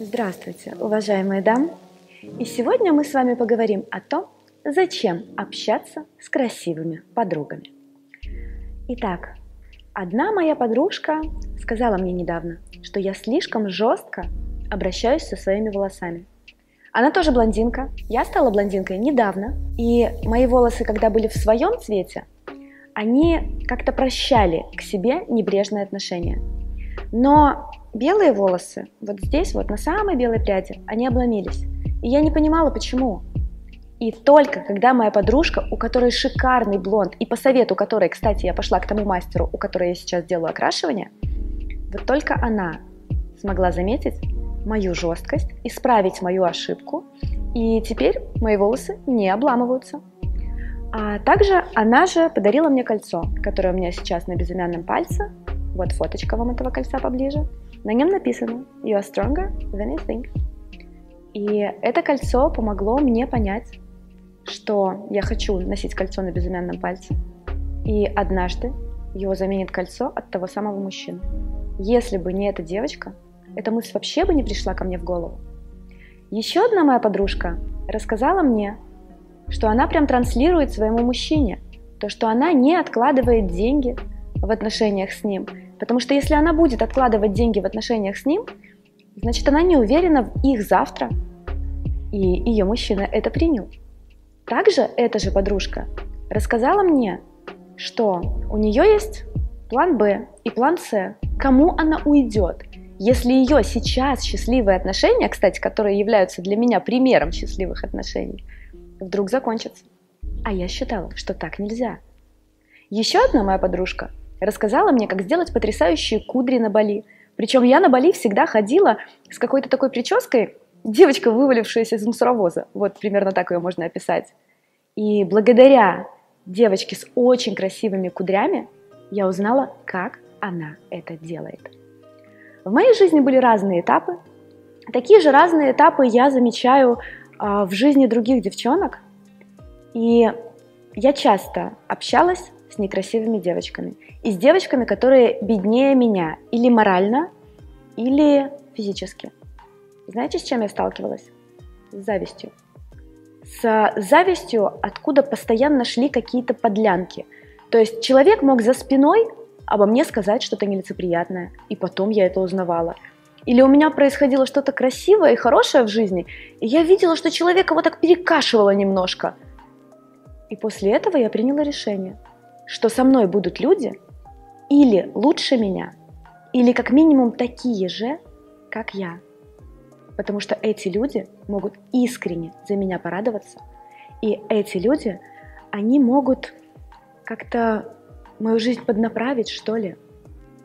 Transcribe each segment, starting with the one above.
Здравствуйте, уважаемые дамы! И сегодня мы с вами поговорим о том, зачем общаться с красивыми подругами. Итак, одна моя подружка сказала мне недавно, что я слишком жестко обращаюсь со своими волосами. Она тоже блондинка. Я стала блондинкой недавно. И мои волосы, когда были в своем цвете, они как-то прощали к себе небрежное отношение. Но белые волосы, вот здесь, вот на самой белой пряди, они обломились. И я не понимала, почему. И только когда моя подружка, у которой шикарный блонд, и по совету которой, кстати, я пошла к тому мастеру, у которой я сейчас делаю окрашивание, вот только она смогла заметить мою жесткость, исправить мою ошибку, и теперь мои волосы не обламываются. А также она же подарила мне кольцо, которое у меня сейчас на безымянном пальце. Вот фоточка вам этого кольца поближе. На нем написано «You are stronger than you think». И это кольцо помогло мне понять, что я хочу носить кольцо на безымянном пальце. И однажды его заменит кольцо от того самого мужчины. Если бы не эта девочка, эта мысль вообще бы не пришла ко мне в голову. Еще одна моя подружка рассказала мне, что она прям транслирует своему мужчине, то, что она не откладывает деньги в отношениях с ним. Потому что если она будет откладывать деньги в отношениях с ним, значит она не уверена в их завтра. И ее мужчина это принял. Также эта же подружка рассказала мне, что у нее есть план Б и план С, кому она уйдет, если ее сейчас счастливые отношения, кстати, которые являются для меня примером счастливых отношений, вдруг закончатся. А я считала, что так нельзя. Еще одна моя подружка рассказала мне, как сделать потрясающие кудри на Бали. Причем я на Бали всегда ходила с какой-то такой прической, девочка, вывалившаяся из мусоровоза. Вот примерно так ее можно описать. И благодаря девочке с очень красивыми кудрями я узнала, как она это делает. В моей жизни были разные этапы. Такие же разные этапы я замечаю а, в жизни других девчонок. И я часто общалась с некрасивыми девочками. И с девочками, которые беднее меня или морально, или физически. Знаете, с чем я сталкивалась? С завистью. С завистью, откуда постоянно шли какие-то подлянки. То есть человек мог за спиной обо мне сказать что-то нелицеприятное, и потом я это узнавала. Или у меня происходило что-то красивое и хорошее в жизни, и я видела, что человека вот так перекашивало немножко. И после этого я приняла решение, что со мной будут люди или лучше меня, или как минимум такие же, как я. Потому что эти люди могут искренне за меня порадоваться, и эти люди, они могут как-то мою жизнь поднаправить, что ли,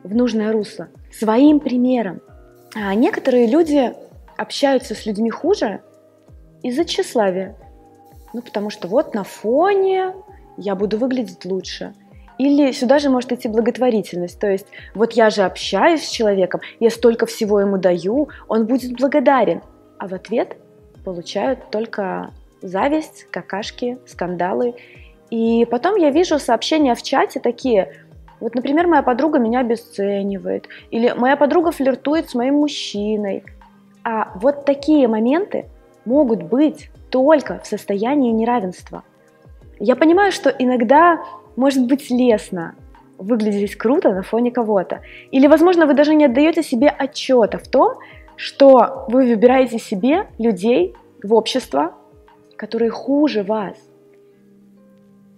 в нужное русло, своим примером. А некоторые люди общаются с людьми хуже из-за тщеславия. Ну, потому что вот на фоне я буду выглядеть лучше. Или сюда же может идти благотворительность. То есть вот я же общаюсь с человеком, я столько всего ему даю, он будет благодарен. А в ответ получают только зависть, какашки, скандалы и потом я вижу сообщения в чате такие, вот, например, моя подруга меня обесценивает, или моя подруга флиртует с моим мужчиной. А вот такие моменты могут быть только в состоянии неравенства. Я понимаю, что иногда может быть лестно выглядеть круто на фоне кого-то. Или, возможно, вы даже не отдаете себе отчета в том, что вы выбираете себе людей в общество, которые хуже вас.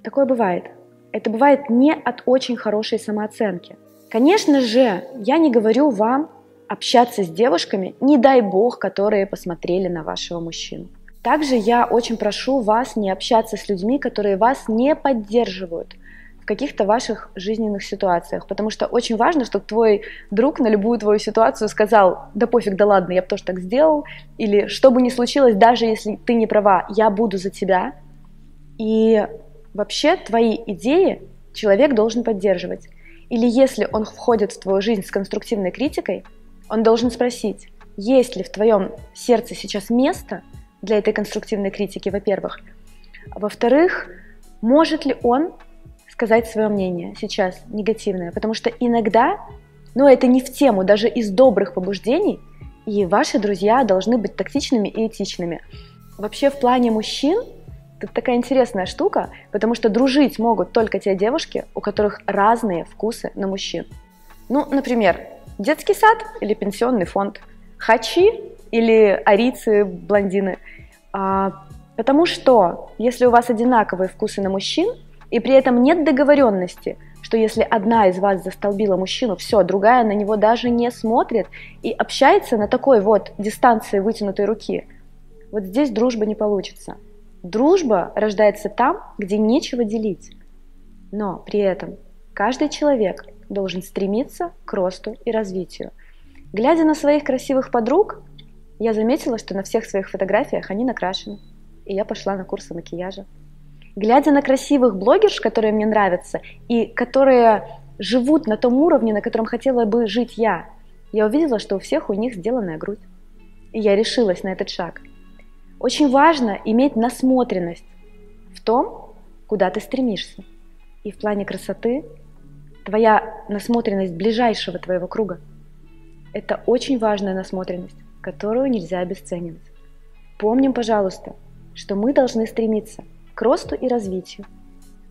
Такое бывает. Это бывает не от очень хорошей самооценки. Конечно же, я не говорю вам общаться с девушками, не дай бог, которые посмотрели на вашего мужчину. Также я очень прошу вас не общаться с людьми, которые вас не поддерживают в каких-то ваших жизненных ситуациях, потому что очень важно, чтобы твой друг на любую твою ситуацию сказал, да пофиг, да ладно, я бы тоже так сделал, или что бы ни случилось, даже если ты не права, я буду за тебя. И Вообще твои идеи человек должен поддерживать. Или если он входит в твою жизнь с конструктивной критикой, он должен спросить, есть ли в твоем сердце сейчас место для этой конструктивной критики, во-первых. Во-вторых, может ли он сказать свое мнение сейчас негативное? Потому что иногда, ну это не в тему, даже из добрых побуждений, И ваши друзья должны быть тактичными и этичными. Вообще в плане мужчин это такая интересная штука, потому что дружить могут только те девушки, у которых разные вкусы на мужчин. Ну, например, детский сад или пенсионный фонд, хачи или арицы, блондины. А, потому что если у вас одинаковые вкусы на мужчин, и при этом нет договоренности, что если одна из вас застолбила мужчину, все, другая на него даже не смотрит и общается на такой вот дистанции вытянутой руки, вот здесь дружба не получится. Дружба рождается там, где нечего делить. Но при этом каждый человек должен стремиться к росту и развитию. Глядя на своих красивых подруг, я заметила, что на всех своих фотографиях они накрашены. И я пошла на курсы макияжа. Глядя на красивых блогерш, которые мне нравятся, и которые живут на том уровне, на котором хотела бы жить я, я увидела, что у всех у них сделанная грудь. И я решилась на этот шаг – очень важно иметь насмотренность в том, куда ты стремишься. И в плане красоты твоя насмотренность ближайшего твоего круга – это очень важная насмотренность, которую нельзя обесценивать. Помним, пожалуйста, что мы должны стремиться к росту и развитию,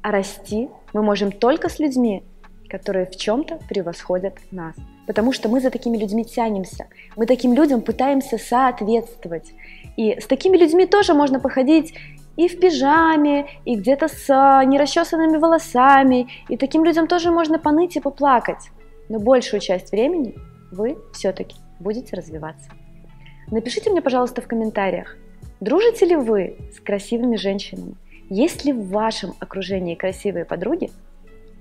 а расти мы можем только с людьми, которые в чем-то превосходят нас. Потому что мы за такими людьми тянемся. Мы таким людям пытаемся соответствовать. И с такими людьми тоже можно походить и в пижаме, и где-то с а, нерасчесанными волосами. И таким людям тоже можно поныть и поплакать. Но большую часть времени вы все-таки будете развиваться. Напишите мне, пожалуйста, в комментариях, дружите ли вы с красивыми женщинами? Есть ли в вашем окружении красивые подруги?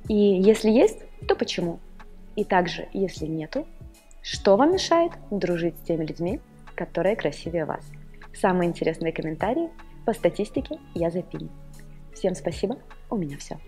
И если есть, то почему? И также, если нету, что вам мешает дружить с теми людьми, которые красивее вас? Самые интересные комментарии по статистике я запилю. Всем спасибо, у меня все.